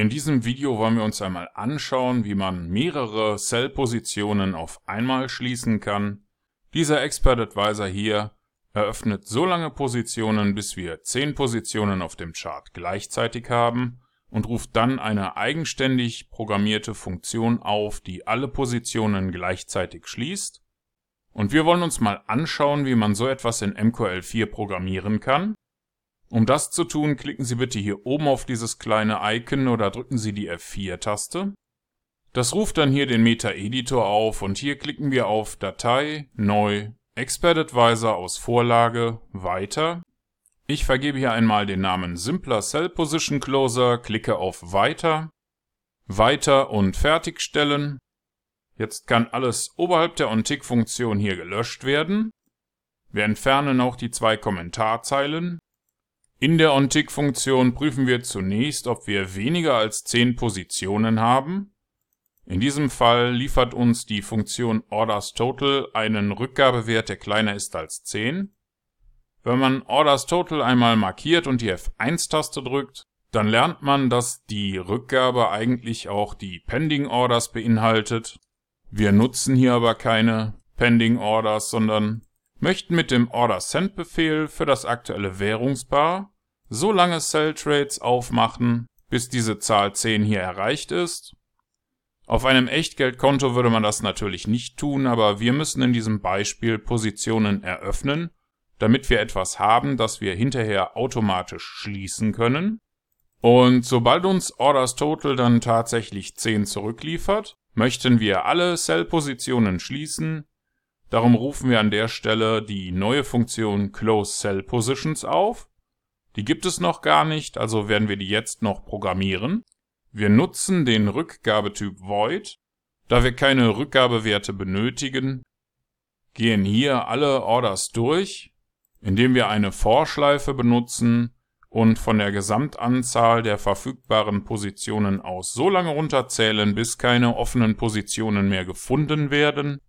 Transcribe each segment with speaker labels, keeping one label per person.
Speaker 1: In diesem Video wollen wir uns einmal anschauen, wie man mehrere Cell-Positionen auf einmal schließen kann. Dieser Expert Advisor hier eröffnet so lange Positionen, bis wir 10 Positionen auf dem Chart gleichzeitig haben und ruft dann eine eigenständig programmierte Funktion auf, die alle Positionen gleichzeitig schließt. Und wir wollen uns mal anschauen, wie man so etwas in MQL4 programmieren kann. Um das zu tun, klicken Sie bitte hier oben auf dieses kleine Icon oder drücken Sie die F4-Taste. Das ruft dann hier den Meta-Editor auf und hier klicken wir auf Datei, Neu, Expert Advisor aus Vorlage, Weiter. Ich vergebe hier einmal den Namen Simpler Cell Position Closer, klicke auf Weiter, Weiter und Fertigstellen. Jetzt kann alles oberhalb der OnTick-Funktion hier gelöscht werden. Wir entfernen auch die zwei Kommentarzeilen. In der OnTick-Funktion prüfen wir zunächst, ob wir weniger als 10 Positionen haben. In diesem Fall liefert uns die Funktion OrdersTotal einen Rückgabewert, der kleiner ist als 10. Wenn man OrdersTotal einmal markiert und die F1-Taste drückt, dann lernt man, dass die Rückgabe eigentlich auch die Pending Orders beinhaltet. Wir nutzen hier aber keine Pending Orders, sondern möchten mit dem OrderSend-Befehl für das aktuelle Währungspaar so lange Cell-Trades aufmachen, bis diese Zahl 10 hier erreicht ist. Auf einem Echtgeldkonto würde man das natürlich nicht tun, aber wir müssen in diesem Beispiel Positionen eröffnen, damit wir etwas haben, das wir hinterher automatisch schließen können. Und sobald uns Orders Total dann tatsächlich 10 zurückliefert, möchten wir alle Cell-Positionen schließen. Darum rufen wir an der Stelle die neue Funktion Close Cell Positions auf die gibt es noch gar nicht, also werden wir die jetzt noch programmieren. Wir nutzen den Rückgabetyp Void. Da wir keine Rückgabewerte benötigen, gehen hier alle Orders durch, indem wir eine Vorschleife benutzen und von der Gesamtanzahl der verfügbaren Positionen aus so lange runterzählen, bis keine offenen Positionen mehr gefunden werden.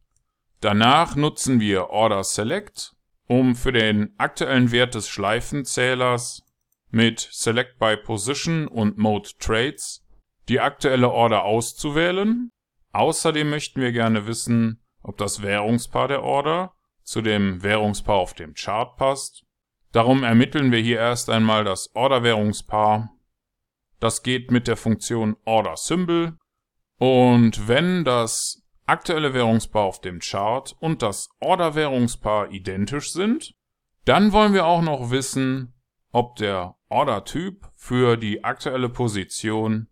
Speaker 1: Danach nutzen wir Order Select um für den aktuellen Wert des Schleifenzählers mit Select by Position und Mode Trades die aktuelle Order auszuwählen. Außerdem möchten wir gerne wissen, ob das Währungspaar der Order zu dem Währungspaar auf dem Chart passt. Darum ermitteln wir hier erst einmal das Order-Währungspaar. Das geht mit der Funktion Order Symbol. Und wenn das aktuelle Währungspaar auf dem Chart und das Order-Währungspaar identisch sind. Dann wollen wir auch noch wissen, ob der Order-Typ für die aktuelle Position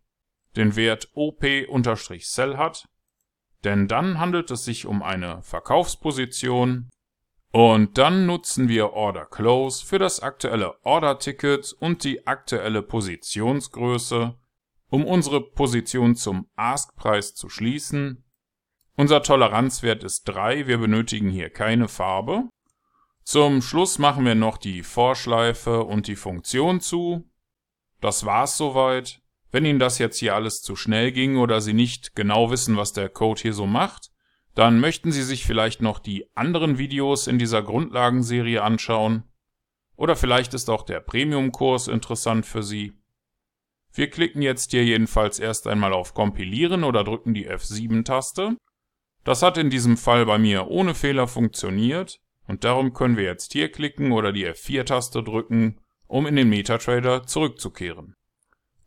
Speaker 1: den Wert OP-Cell hat, denn dann handelt es sich um eine Verkaufsposition und dann nutzen wir Order Close für das aktuelle Order-Ticket und die aktuelle Positionsgröße, um unsere Position zum Ask-Preis zu schließen unser Toleranzwert ist 3, wir benötigen hier keine Farbe. Zum Schluss machen wir noch die Vorschleife und die Funktion zu. Das war's soweit. Wenn Ihnen das jetzt hier alles zu schnell ging oder Sie nicht genau wissen, was der Code hier so macht, dann möchten Sie sich vielleicht noch die anderen Videos in dieser Grundlagenserie anschauen. Oder vielleicht ist auch der Premium-Kurs interessant für Sie. Wir klicken jetzt hier jedenfalls erst einmal auf Kompilieren oder drücken die F7-Taste. Das hat in diesem Fall bei mir ohne Fehler funktioniert und darum können wir jetzt hier klicken oder die F4-Taste drücken, um in den MetaTrader zurückzukehren.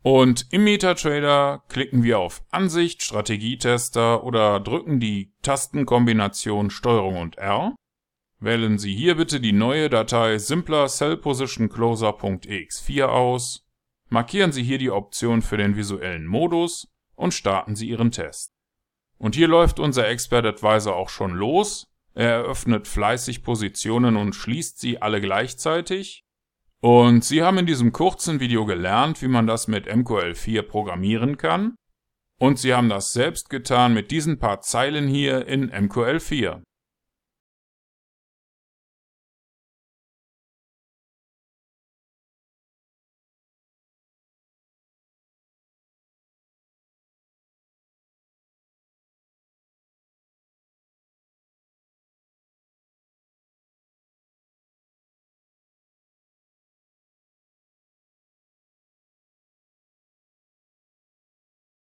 Speaker 1: Und im MetaTrader klicken wir auf Ansicht, Strategietester oder drücken die Tastenkombination STRG und R. Wählen Sie hier bitte die neue Datei simpler cellpositioncloser.ex4 aus, markieren Sie hier die Option für den visuellen Modus und starten Sie Ihren Test. Und hier läuft unser Expert Advisor auch schon los. Er eröffnet fleißig Positionen und schließt sie alle gleichzeitig. Und Sie haben in diesem kurzen Video gelernt, wie man das mit MQL4 programmieren kann. Und Sie haben das selbst getan mit diesen paar Zeilen hier in MQL4.